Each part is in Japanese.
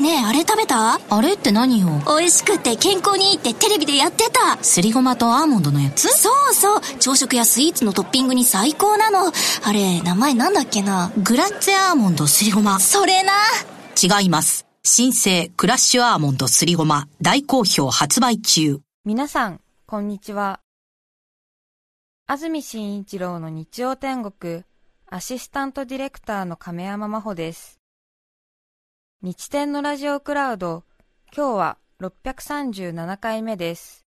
ねえあれ食べた？あれって何よ？美味しくて健康にいいってテレビでやってた。すりごまとアーモンドのやつ？そうそう。朝食やスイーツのトッピングに最高なの。あれ名前なんだっけな？グラッツェアーモンドすりごま。それな。違います。新生クラッシュアーモンドすりごま。大好評発売中。皆さんこんにちは。安住紳一郎の日曜天国アシスタントディレクターの亀山真帆です日天のラジオクラウド今日は637回目です。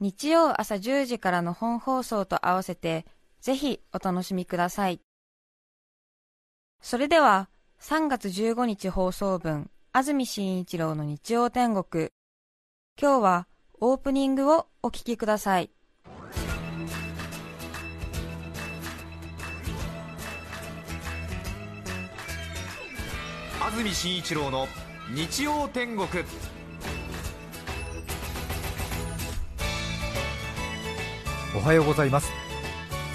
日曜朝10時からの本放送と合わせてぜひお楽しみください。それでは3月15日放送分安住紳一郎の日曜天国。今日はオープニングをお聞きください。安住紳一郎の日曜天国。おはようございます。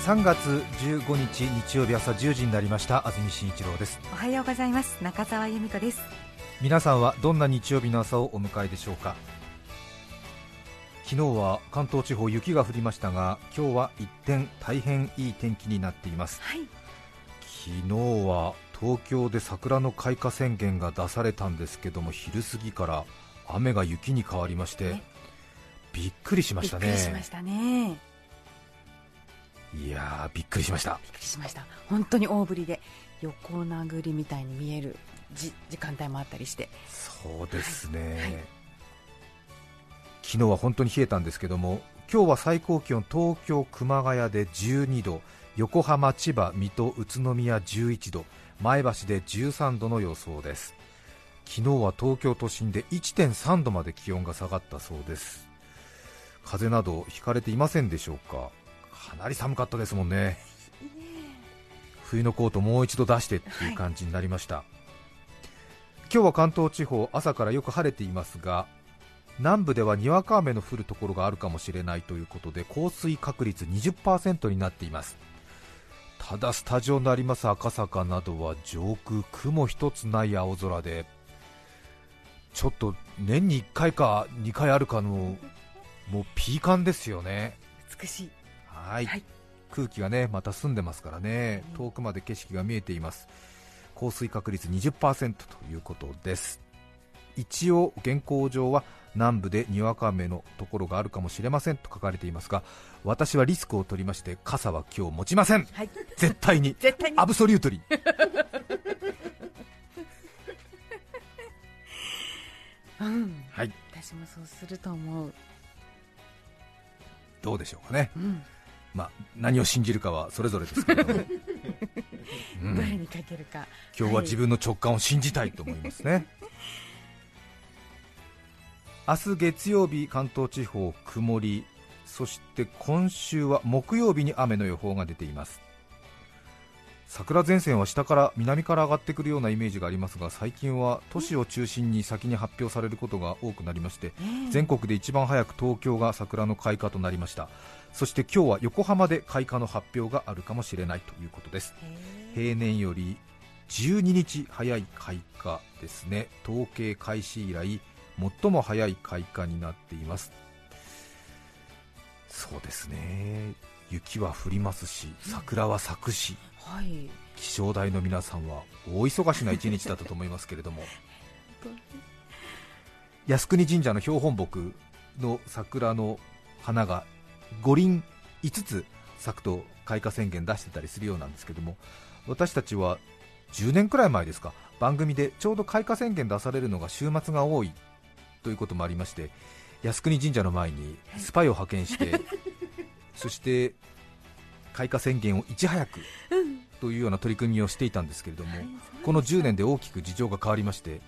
3月15日日曜日朝10時になりました。安住紳一郎です。おはようございます。中澤由美子です。皆さんはどんな日曜日の朝をお迎えでしょうか？昨日は関東地方雪が降りましたが今日は一転大変いい天気になっています、はい、昨日は東京で桜の開花宣言が出されたんですけども昼過ぎから雨が雪に変わりまして、ね。びっくりしましたね。びっくりしましたね。いやーびっくりしました。びっくりしました。本当に大振りで横殴りみたいに見えるじ時間帯もあったりして。そうですね、はいはい。昨日は本当に冷えたんですけども今日は最高気温東京熊谷で12度横浜千葉水戸宇都宮11度前橋で13度の予想です。昨日は東京都心で1.3度まで気温が下がったそうです。風邪などひかれていませんでしょうか？かなり寒かったですもんね。冬のコートもう一度出してっていう感じになりました、今日は関東地方朝からよく晴れていますが南部ではにわか雨の降るところがあるかもしれないということで降水確率20%になっていますただスタジオのあります赤坂などは上空雲一つない青空でちょっと年に1回か2回あるかのもうピーカンですよね。美しい。はい。はい。空気がねまた澄んでますからね。遠くまで景色が見えています。降水確率20%ということです一応現行上は南部でにわか雨のところがあるかもしれませんと書かれていますが私はリスクを取りまして傘は今日持ちません。はい。絶対に。絶対に。アブソリュートリー うん。はい。私もそうすると思う。どうでしょうかね。うん、まあ何を信じるかはそれぞれですけれども、うん。どれにかけるか。今日は自分の直感を信じたいと思いますね、明日月曜日関東地方曇りそして今週は木曜日に雨の予報が出ています。桜前線は下から南から上がってくるようなイメージがありますが最近は都市を中心に先に発表されることが多くなりまして全国で一番早く東京が桜の開花となりました。そして今日は横浜で開花の発表があるかもしれないということです。平年より12日早い開花ですね。統計開始以来最も早い開花になっています。そうですね。雪は降りますし桜は咲くしはい。気象台の皆さんは大忙しな一日だったと思いますけれども。靖国神社の標本木の桜の花が五輪5つ咲くと開花宣言出してたりするようなんですけども私たちは10年くらい前ですか。番組でちょうど開花宣言出されるのが週末が多いということもありまして靖国神社の前にスパイを派遣して そして開花宣言をいち早くというような取り組みをしていたんですけれども、この10年で大きく事情が変わりまして、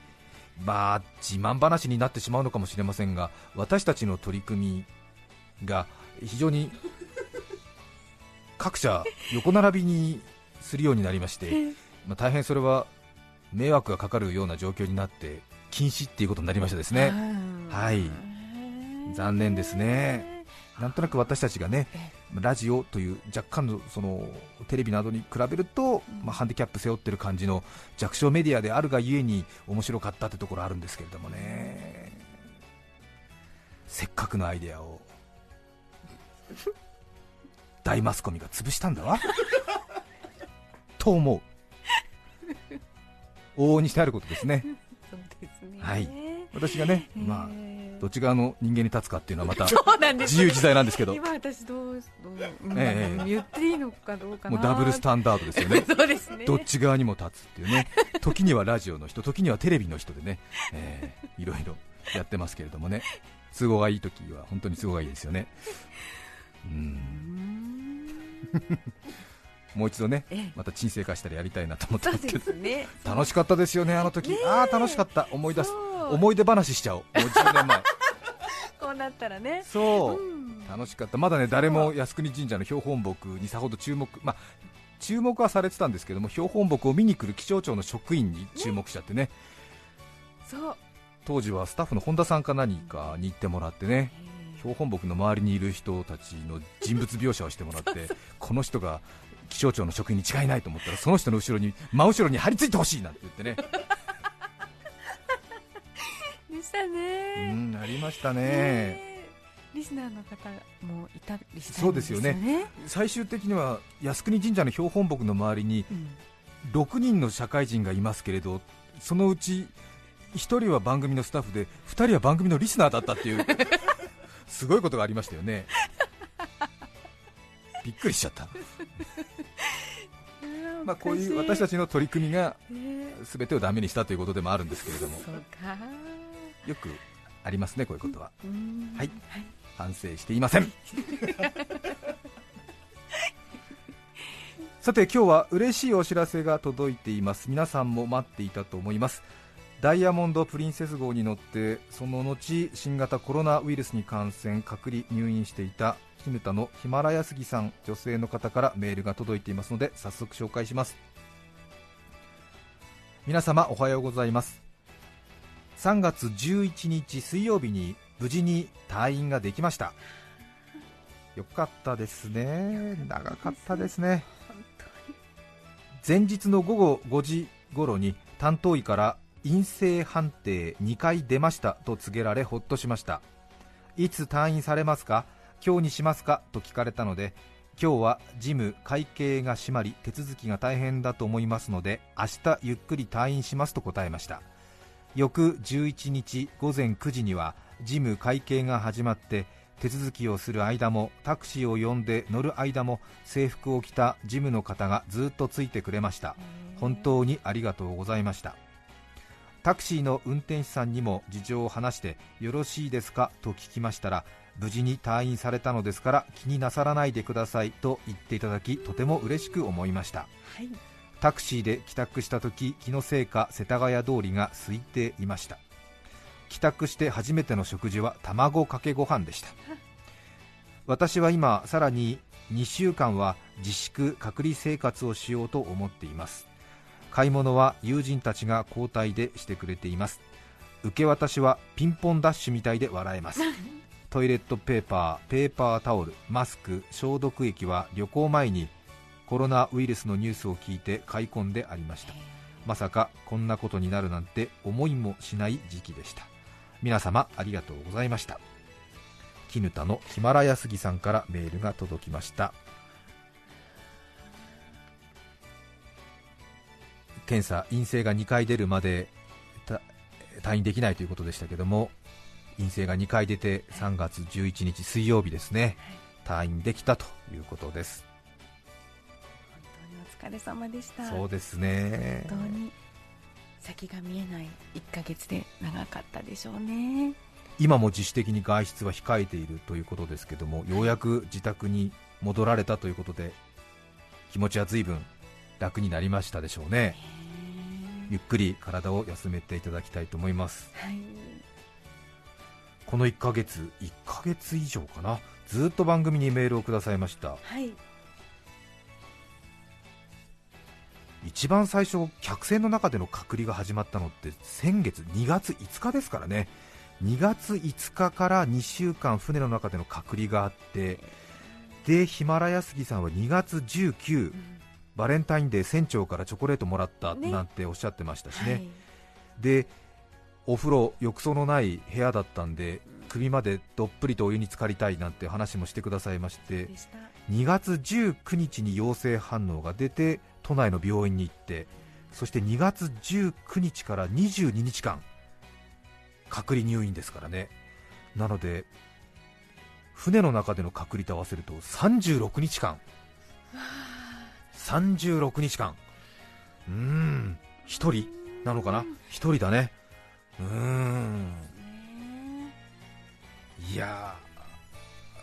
まあ、自慢話になってしまうのかもしれませんが、私たちの取り組みが非常に各社、横並びにするようになりまして、まあ、大変それは迷惑がかかるような状況になって、禁止っていうことになりましたですね。はい。残念ですね。なんとなく私たちがねラジオという若干のそのテレビなどに比べると、まあ、ハンディキャップ背負ってる感じの弱小メディアであるがゆえに面白かったってところあるんですけれどもね。せっかくのアイデアを大マスコミが潰したんだわ。と思う。往々にしてあることですねね。はい。私がね、えー。まあ、どっち側の人間に立つかっていうのはまた 自由自在なんですけど。今私どうどう、うんええ言っていいのかどうかな。もうダブルスタンダードですよね。そうですね。どっち側にも立つっていうね。時にはラジオの人時にはテレビの人でね、えーいろいろやってますけれどもね。都合がいい時は本当に都合がいいですよね。うん もう一度ねええ。また沈静化したらやりたいなと思ってますけどすね。楽しかったですよねあの時、ねえ。ああ楽しかった。思い出す。思い出話しちゃおう。もう10年前。こうなったらね。そう、うん。楽しかった、まだね誰も靖国神社の標本木にさほど注目、まあ、注目はされてたんですけども、標本木を見に来る気象庁の職員に注目しちゃってね、そう。当時はスタッフの本田さんか何かに行ってもらってね、標本木の周りにいる人たちの人物描写をしてもらって、この人が気象庁の職員に違いないと思ったら、その人の後ろに真後ろに張り付いてほしいなんて言ってね、でしたうねん、ありましたね。ねリスナーの方もいたりしたんそうですよね。ね最終的には靖国神社の標本木の周りにうん。6人の社会人がいますけれどそのうち1人は番組のスタッフで2人は番組のリスナーだったっていう すごいことがありましたよねびっくりしちゃった、まあ、こういう私たちの取り組みがね。全てをダメにしたということでもあるんですけれども。よくありますねこういうことは。うん。はい。反省していません。さて今日は嬉しいお知らせが届いています。皆さんも待っていたと思います。ダイヤモンド・プリンセス号に乗ってその後新型コロナウイルスに感染隔離入院していた絹田のヒマラヤ杉さん女性の方からメールが届いていますので早速紹介します。皆様おはようございます。3月11日水曜日に無事に退院ができました。よかったですね。長かったですね。前日の午後5時頃に担当医から陰性判定2回出ましたと告げられほっとしました。いつ退院されますか？今日にしますかと聞かれたので今日は事務会計が閉まり手続きが大変だと思いますので明日ゆっくり退院しますと答えました。翌11日午前9時には事務会計が始まって手続きをする間もタクシーを呼んで乗る間も制服を着た事務の方がずっとついてくれました。本当にありがとうございました。タクシーの運転手さんにも事情を話してよろしいですかと聞きましたら無事に退院されたのですから気になさらないでくださいと言っていただきとても嬉しく思いました。はい。タクシーで帰宅した時気のせいか世田谷通りが空いていました。帰宅して初めての食事は卵かけご飯でした。私は今さらに2週間は自粛隔離生活をしようと思っています。買い物は友人たちが交代でしてくれています。受け渡しはピンポンダッシュみたいで笑えます トイレットペーパー、ペーパータオル、マスク、消毒液は旅行前にコロナウイルスのニュースを聞いて買い込んでありました。まさかこんなことになるなんて思いもしない時期でした。皆様ありがとうございました。絹田のヒマラヤ杉さんからメールが届きました。検査陰性が2回出るまで退院できないということでしたけども陰性が2回出て3月11日水曜日ですね。退院できたということです。本当にお疲れ様でした。そうですね。本当に。先が見えない1ヶ月で長かったでしょうね。今も自主的に外出は控えているということですけどもようやく自宅に戻られたということで気持ちは随分楽になりましたでしょうね。ゆっくり体を休めていただきたいと思います。はいこの1ヶ月1ヶ月以上かな。ずっと番組にメールをくださいました。はい。一番最初客船の中での隔離が始まったのって先月2月5日ですからね。2月5日から2週間船の中での隔離があってでヒマラヤスギさんは2月19、バレンタインデー船長からチョコレートもらったねなんておっしゃってましたしね、はい。でお風呂浴槽のない部屋だったんで首までどっぷりとお湯に浸かりたいなんて話もしてくださいましてでした。2月19日に陽性反応が出て都内の病院に行ってそして2月19日から22日間隔離入院ですからね。なので船の中での隔離と合わせると36日間。36日間。うーん1人なのかな？1人だねうーん。いや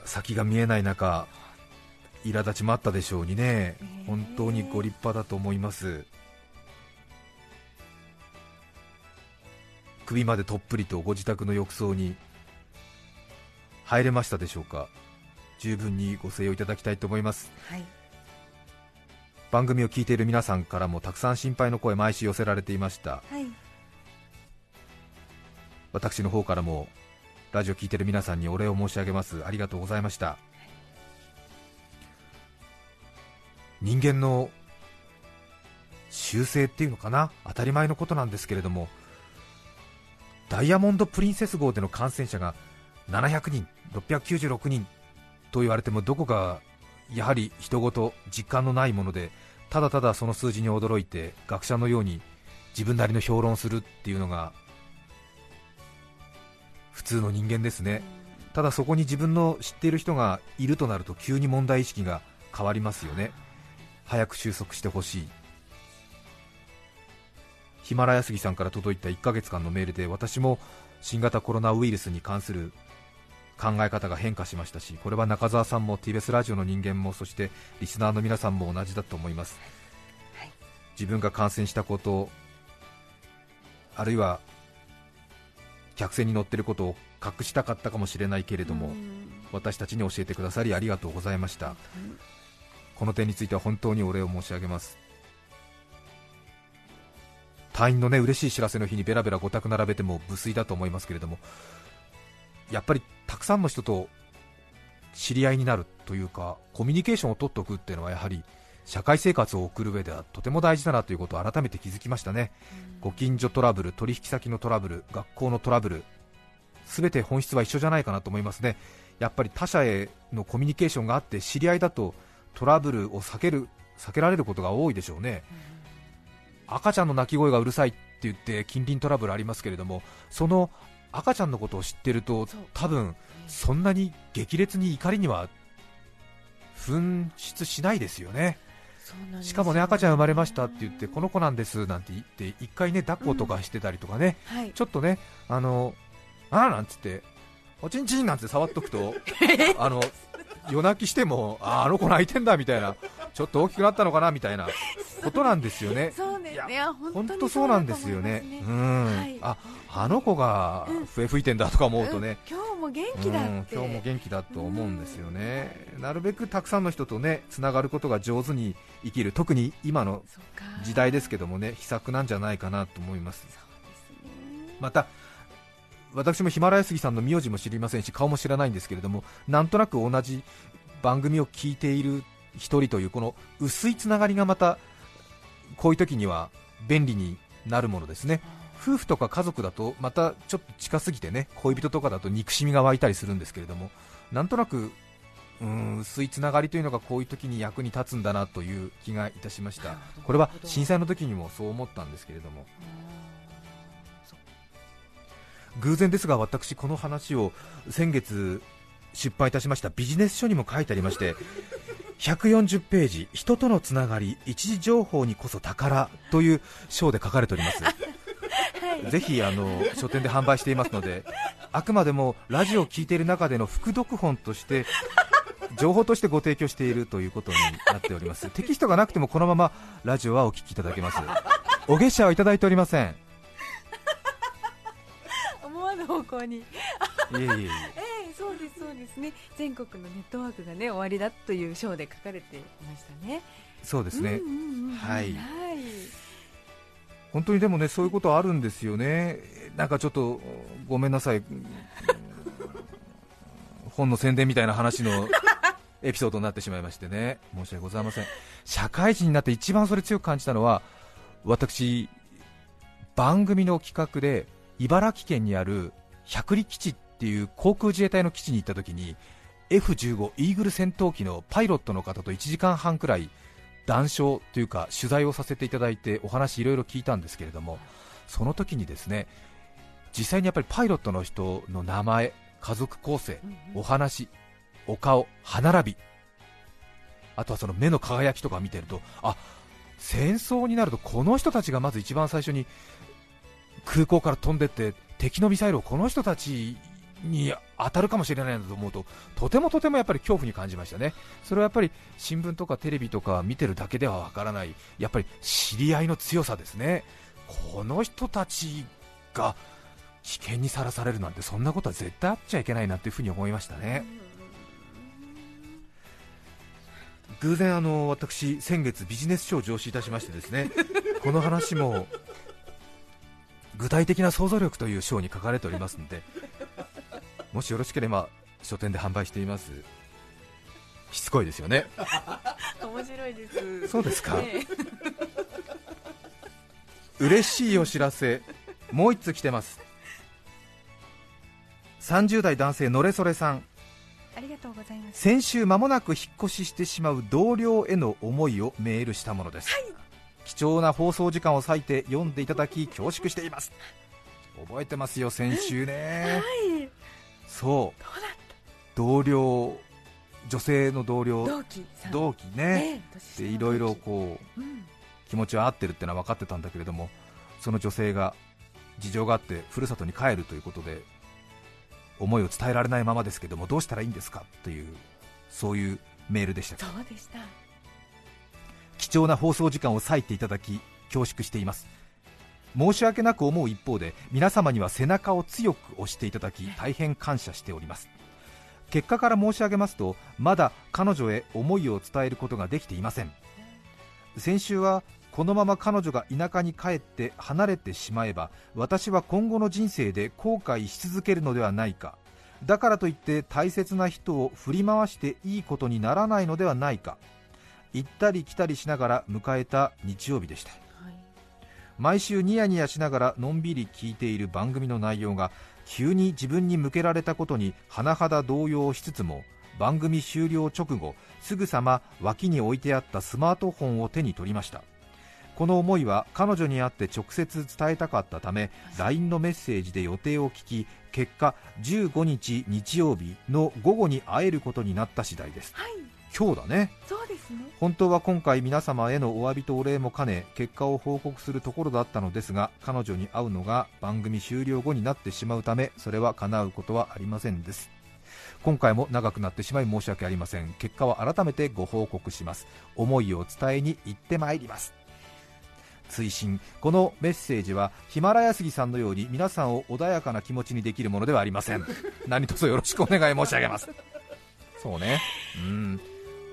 ー先が見えない中苛立ちもあったでしょうにね。本当にご立派だと思います。首までとっぷりとご自宅の浴槽に入れましたでしょうか。十分にご静養いただきたいと思います。はい。番組を聞いている皆さんからもたくさん心配の声毎週寄せられていました。はい私の方からもラジオ聞いてる皆さんにお礼を申し上げます。ありがとうございました。人間の習性っていうのかな？当たり前のことなんですけれどもダイヤモンド・プリンセス号での感染者が700人696人と言われてもどこかやはり人事実感のないものでただただその数字に驚いて学者のように自分なりの評論するっていうのが普通の人間ですね。ただそこに自分の知っている人がいるとなると急に問題意識が変わりますよね。早く収束してほしい。ヒマラヤスギさんから届いた1ヶ月間のメールで私も新型コロナウイルスに関する考え方が変化しましたしこれは中澤さんも TBS ラジオの人間もそしてリスナーの皆さんも同じだと思います、はい。自分が感染したことあるいは客船に乗っていることを隠したかったかもしれないけれども、私たちに教えてくださりありがとうございました、この点については本当にお礼を申し上げます。隊員のね嬉しい知らせの日にベラベラごたく並べても無粋だと思いますけれどもやっぱりたくさんの人と知り合いになるというかコミュニケーションを取っておくっていうのはやはり社会生活を送る上ではとても大事だなということを改めて気づきましたね、ご近所トラブル、取引先のトラブル、学校のトラブル、全て本質は一緒じゃないかなと思いますね、やっぱり他者へのコミュニケーションがあって知り合いだとトラブルを避ける避けられることが多いでしょうね、赤ちゃんの泣き声がうるさいって言って近隣トラブルありますけれども、その赤ちゃんのことを知ってると多分そんなに激烈に怒りには噴出しないですよね。しかもね赤ちゃん生まれましたって言ってこの子なんですなんて言って一回ね抱っことかしてたりとかね、はい。ちょっとねあのあーなんつっておちんちんなんて触っとくと あの夜泣きしてもあーあの子泣いてんだみたいなちょっと大きくなったのかなみたいな ことなんですよね。そうね。いや本本当そうなんですよね。そうん、はい。ああの子が笛吹いてんだとか思うとね、うん。今日も元気だ今日も元気だと思うんですよね、なるべくたくさんの人とねつながることが上手に生きる、特に今の時代ですけどもね、秘策なんじゃないかなと思います。すね。また私もヒマラヤスギさんの名字も知りませんし顔も知らないんですけれどもなんとなく同じ番組を聞いている一人というこの薄いつながりがまたこういう時には便利になるものですね。夫婦とか家族だとまたちょっと近すぎてね恋人とかだと憎しみが湧いたりするんですけれどもなんとなくうーん薄いつながりというのがこういう時に役に立つんだなという気がいたしました。これは震災の時にもそう思ったんですけれども。偶然ですが私この話を先月出版いたしました。ビジネス書にも書いてありまして140ページ人とのつながり一時情報にこそ宝という章で書かれております。ぜひあの書店で販売していますのであくまでもラジオを聞いている中での副読本として情報としてご提供しているということになっております。テキストがなくてもこのままラジオはお聞きいただけます。お月謝はいただいておりません。思わぬ方向にいえいえ。いえええそうですそうですね。全国のネットワークがね終わりだという章で書かれていましたね。そうですね、はい。はい。本当にでもねそういうことあるんですよね、なんかちょっとごめんなさい、うん本の宣伝みたいな話の エピソードになってしまいましてね。申し訳ございません。社会人になって一番それ強く感じたのは私番組の企画で茨城県にある百里基地っていう航空自衛隊の基地に行った時に F15 イーグル戦闘機のパイロットの方と1時間半くらい談笑というか取材をさせていただいてお話いろいろ聞いたんですけれどもその時にですね実際にやっぱりパイロットの人の名前家族構成お話お顔歯並びあとはその目の輝きとか見てるとあ戦争になるとこの人たちがまず一番最初に空港から飛んでって敵のミサイルをこの人たちに当たるかもしれないんだと思うととてもとてもやっぱり恐怖に感じましたね、それはやっぱり新聞とかテレビとか見てるだけではわからないやっぱり知り合いの強さですね、この人たちが危険にさらされるなんてそんなことは絶対あっちゃいけないなっていうふに思いましたね。偶然あの私先月ビジネス書を上司いたしましてですねこの話も具体的な想像力という章に書かれておりますのでもしよろしければ書店で販売しています。しつこいですよね。面白いです。そうですか、ね 嬉しいお知らせ。もう一つ来てます。30代男性のれそれさん。ありがとうございます。先週間もなく引っ越ししてしまう同僚への思いをメールしたものです、貴重な放送時間を割いて読んでいただき恐縮しています。覚えてますよ先週ね、そう。同僚女性の同僚。同期ね、でいろいろこううん。気持ちは合ってるってのは分かってたんだけれどもその女性が事情があってふるさとに帰るということで思いを伝えられないままですけどもどうしたらいいんですか？というそういうメールでした。そうでした。貴重な放送時間を割いていただき恐縮しています申し訳なく思う一方で皆様には背中を強く押していただき大変感謝しております。結果から申し上げますとまだ彼女へ思いを伝えることができていません。先週はこのまま彼女が田舎に帰って離れてしまえば私は今後の人生で後悔し続けるのではないか。だからといって大切な人を振り回していいことにならないのではないか。行ったり来たりしながら迎えた日曜日でした。はい毎週ニヤニヤしながらのんびり聞いている番組の内容が急に自分に向けられたことに甚だ動揺しつつも番組終了直後すぐさま脇に置いてあったスマートフォンを手に取りました。この思いは彼女に会って直接伝えたかったため LINE のメッセージで予定を聞き結果15日日曜日の午後に会えることになった次第です。はい。今日だね。そうですね。本当は今回皆様へのお詫びとお礼も兼ね結果を報告するところだったのですが彼女に会うのが番組終了後になってしまうためそれは叶うことはありませんです。今回も長くなってしまい申し訳ありません。結果は改めてご報告します。思いを伝えに行ってまいります。追伸。このメッセージはヒマラヤ杉さんのように皆さんを穏やかな気持ちにできるものではありません。何卒よろしくお願い申し上げます。そうね。うん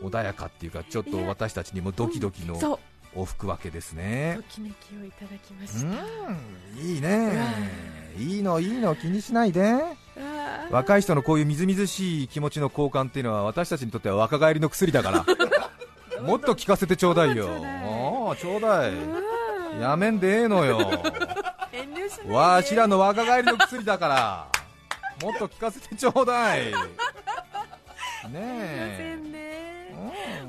穏やかっていうかちょっと私たちにもドキドキのそう。を吹くわけですね。ときめきをいただきまうした。んいいね。いいのいいの気にしないで。若い人のこういうみずみずしい気持ちの交換っていうのは私たちにとっては若返りの薬だから。もっと聞かせてちょうだいよ。おーちょうだい。やめんでええのよ。わしらの若返りの薬だから。もっと聞かせてちょうだい。ねえんね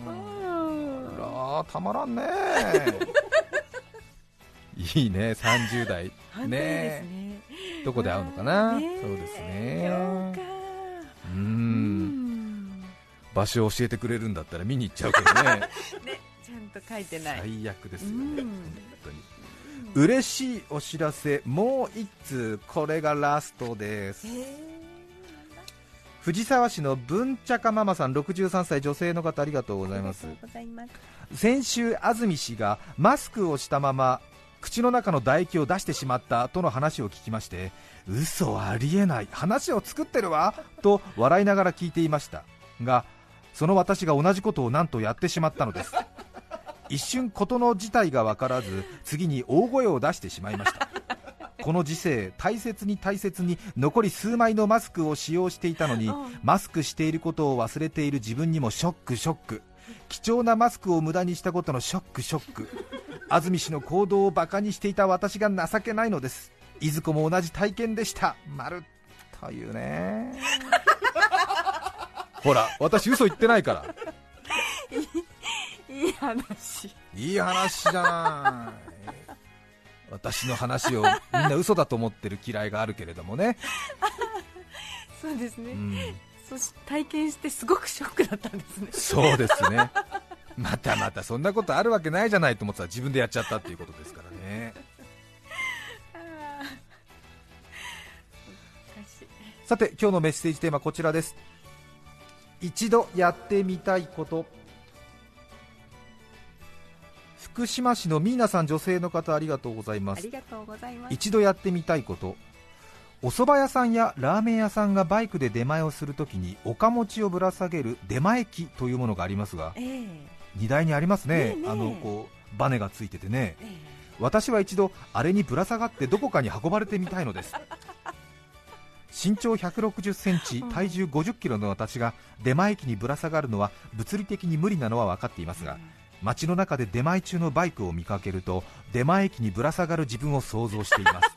うんたまらんね。いいね30代本当にですね。どこで会うのかな、そうです今ねううん。ん。場所を教えてくれるんだったら見に行っちゃうけどね。ねちゃんと書いてない。最悪ですよ。ね、うん。本当に。嬉しいお知らせもう一通これがラストです。藤沢市の文茶かママさん63歳女性の方ありがとうございます先週安住氏がマスクをしたまま口の中の唾液を出してしまったとの話を聞きまして嘘ありえない話を作ってるわと笑いながら聞いていました。がその私が同じことをなんとやってしまったのです。一瞬事の事態が分からず次に大声を出してしまいました。この時世大切に大切に残り数枚のマスクを使用していたのにうん。マスクしていることを忘れている自分にもショックショック貴重なマスクを無駄にしたことのショックショック。安住氏の行動をバカにしていた私が情けないのです。いずこも同じ体験でした。丸というね。ほら私嘘言ってないから。いい話。いい話じゃない。私の話をみんな嘘だと思ってる嫌いがあるけれどもね、そうですね、うん、体験してすごくショックだったんですね。そうですね。またまたそんなことあるわけないじゃないと思ってたら自分でやっちゃったっていうことですからね。さて今日のメッセージテーマこちらです。一度やってみたいこと。福島市のミーナさん女性の方ありがとうございます。ありがとうございます。一度やってみたいことお蕎麦屋さんやラーメン屋さんがバイクで出前をするときにおかもちをぶら下げる出前機というものがありますがええ。荷台にありますね。ねあのこうバネがついててね。え私は一度あれにぶら下がってどこかに運ばれてみたいのです。身長160センチ体重50キロの私が出前機にぶら下がるのは物理的に無理なのは分かっていますが街の中で出前中のバイクを見かけると出前機にぶら下がる自分を想像しています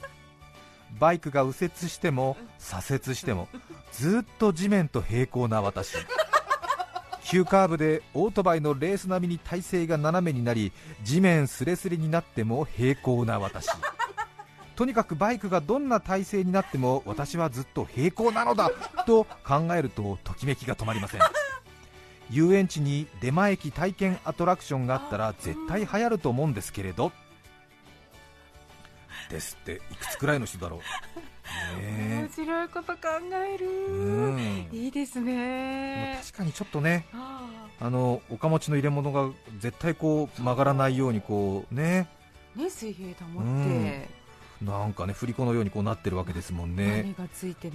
バイクが右折しても左折してもずっと地面と平行な私。急カーブでオートバイのレース並みに体勢が斜めになり地面すれすれになっても平行な私。とにかくバイクがどんな体勢になっても私はずっと平行なのだと考えるとときめきが止まりません。遊園地に出前機体験アトラクションがあったら絶対流行ると思うんですけれどですっていくつくらいの人だろう。ね面白いこと考ええる。うん。いいですね。確かにちょっとねああ。のおかもちの入れ物が絶対こう曲がらないようにこうね。あね水平保うんって。なんかね振り子のようにこうなってるわけですもんね。ね。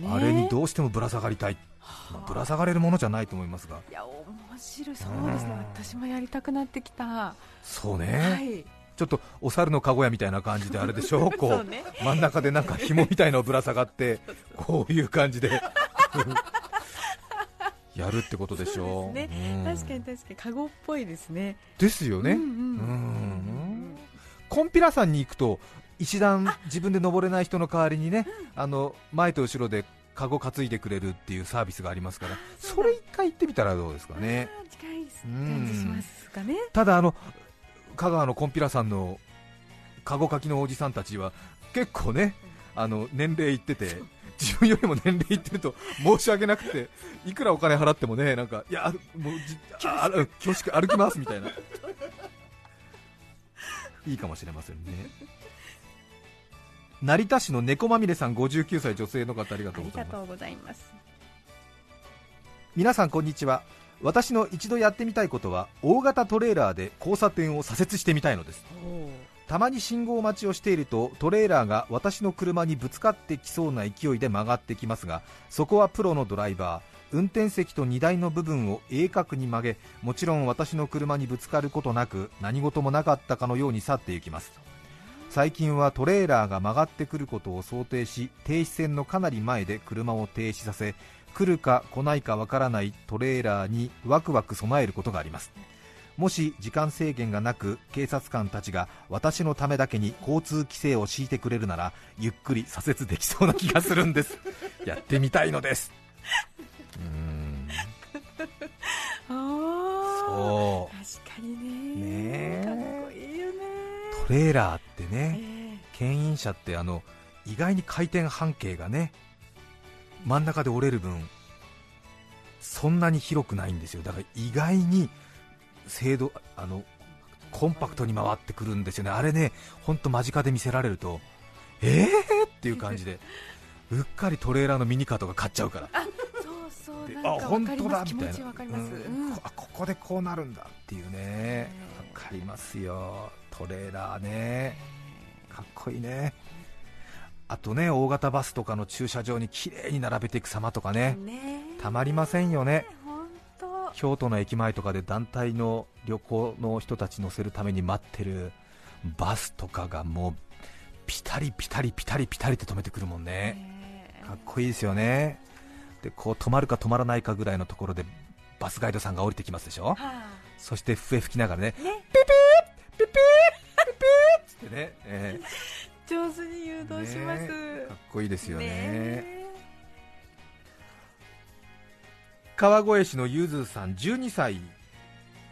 あれにどうしてもぶら下がりたい、はあ。まあぶら下がれるものじゃないと思いますが。いや面白い。そうですね。うん。私もやりたくなってきた。そうね、はいちょっとお猿の籠屋みたいな感じであれでしょ？こう真ん中でなんか紐みたいのをぶら下がって こういう感じで。やるってことでしょ？そうですうん。確かに確かに。カゴっぽいですね。ですよね、うんうんうん。コンピラさんに行くと石段自分で登れない人の代わりにねあの前と後ろでカゴ担いでくれるっていうサービスがありますからそれ一回行ってみたらどうですかね？近い感じしますかね。ただあの香川のコンピラさんのカゴかきのおじさんたちは結構ねあの年齢いってて自分よりも年齢いってると申し訳なくていくらお金払ってもねなんかいやもうじああ恐縮歩きますみたいな。いいかもしれませんね。成田市の猫まみれさん59歳女性の方ありがあとうございます。りがとうございます。皆さんこんにちは私の一度やってみたいことは大型トレーラーで交差点を左折してみたいのです。たまに信号待ちをしているとトレーラーが私の車にぶつかってきそうな勢いで曲がってきますがそこはプロのドライバー。運転席と荷台の部分を鋭角に曲げもちろん私の車にぶつかることなく何事もなかったかのように去っていきます。最近はトレーラーが曲がってくることを想定し停止線のかなり前で車を停止させ来るか来ないかわからないトレーラーにワクワク備えることがあります。もし時間制限がなく警察官たちが私のためだけに交通規制を敷いてくれるならゆっくり左折できそうな気がするんです。やってみたいのです。うーん。ああそ確かにね。ねえ。かっこいいよね。うトレーラーってえねえ。牽引車ってあの意外に回転半径がね真ん中で折れる分そんなに広くないんですよ。だから意外に精度あのコンパクトに回ってくるんですよね。あれね本当間近で見せられるとえー？っていう感じで うっかりトレーラーのミニカーとか買っちゃうから。あ本当だみたいな。持ちわかります。ううん。あここでこうなるんだっていうね。わかりますよ。トレーラーね。かっこいいねあとね大型バスとかの駐車場に綺麗に並べていく様とかね。ね。たまりませんよね。京都の駅前とかで団体の旅行の人たち乗せるために待ってるバスとかがもうピタリピタリピタリピタリって止めてくるもんね。かっこいいですよね。でこう止まるか止まらないかぐらいのところでバスガイドさんが降りてきますでしょ、そして笛吹きながらねピピーピピーピピーってね、えー、上手に誘導します、ね、かっこいいですよね。ね。川越市のゆずさん12歳。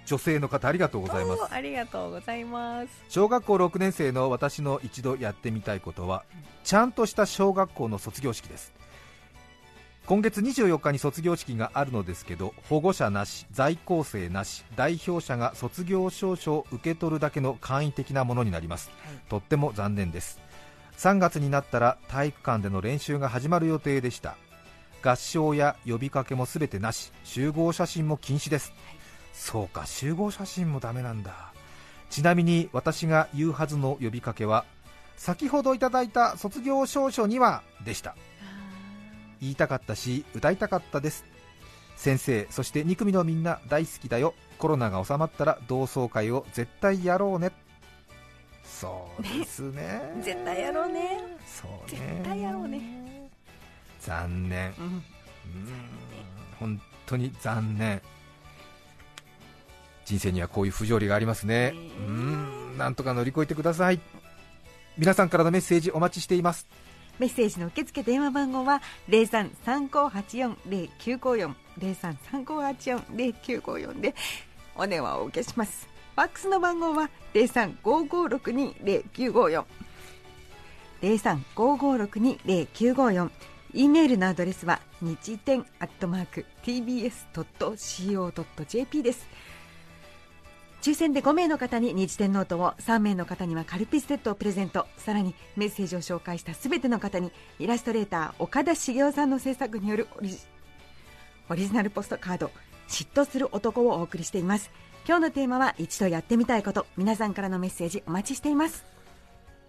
女性の方ありがとうございます。ありがとうございます。小学校6年生の私の一度やってみたいことはちゃんとした小学校の卒業式です。今月24日に卒業式があるのですけど保護者なし在校生なし代表者が卒業証書を受け取るだけの簡易的なものになります、はい、とっても残念です3月になったら体育館での練習が始まる予定でした。合唱や呼びかけもすべてなし集合写真も禁止です、そうか集合写真もダメなんだ。ちなみに私が言うはずの呼びかけは先ほどいただいた卒業証書にはでした。言いたかったし歌いたかったです。先生そして2組のみんな大好きだよ。コロナが収まったら同窓会を絶対やろうね。そうですね。絶対やろうね。そうね。絶対やろうね。残念、うん、本当に残念。人生にはこういう不条理がありますね、うん。なんとか乗り越えてください。皆さんからのメッセージお待ちしています。メッセージの受付電話番号は0335840954 0335840954でお電話をお受けしますファックスの番号は0355620954 0355620954 E メールのアドレスは日天アットマーク tbs.co.jp です。抽選で5名の方に日天ノートを3名の方にはカルピスセットをプレゼント。さらにメッセージを紹介したすべての方にイラストレーター岡田茂雄さんの制作によるオリジオリジナルポストカード嫉妬する男をお送りしています。今日のテーマは一度やってみたいこと。皆さんからのメッセージお待ちしています。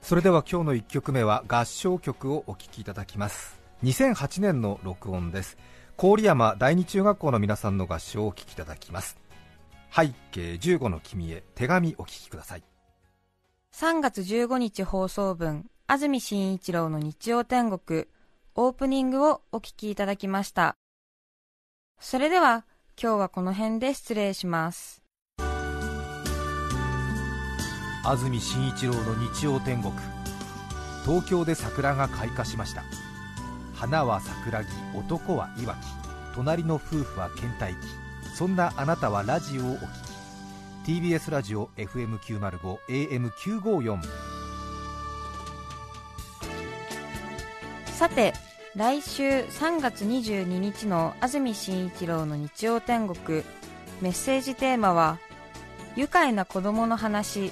それでは今日の1曲目は合唱曲をお聴きいただきます。2008年の録音です。郡山第二中学校の皆さんの合唱をお聴きいただきます。背景15の君へ手紙お聞きください。3月15日放送分安住紳一郎の日曜天国オープニングをお聞きいただきました。それでは今日はこの辺で失礼します安住紳一郎の日曜天国。東京で桜が開花しました。花は桜木男はいわき隣の夫婦は倦怠期。そんなあなたはラジオをお聴き。TBS ラジオ FM905 AM954 さて来週3月22日の安住紳一郎の日曜天国。メッセージテーマは「愉快な子供の話」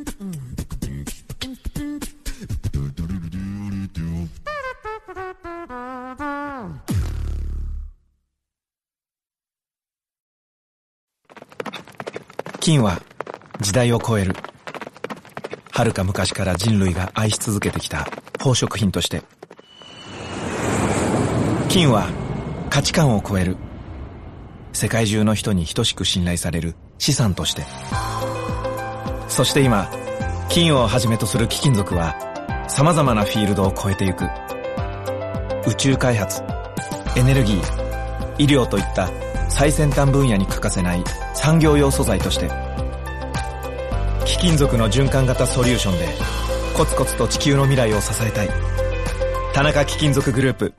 金は時代を超える。遥か昔から人類が愛し続けてきた宝飾品として。金は価値観を超える。世界中の人に等しく信頼される資産として。そして今、金をはじめとする貴金属は様々なフィールドを超えてゆく。宇宙開発、エネルギー、医療といった最先端分野に欠かせない産業用素材として金属の循環型ソリューションでコツコツと地球の未来を支えたい。田中貴金属グループ。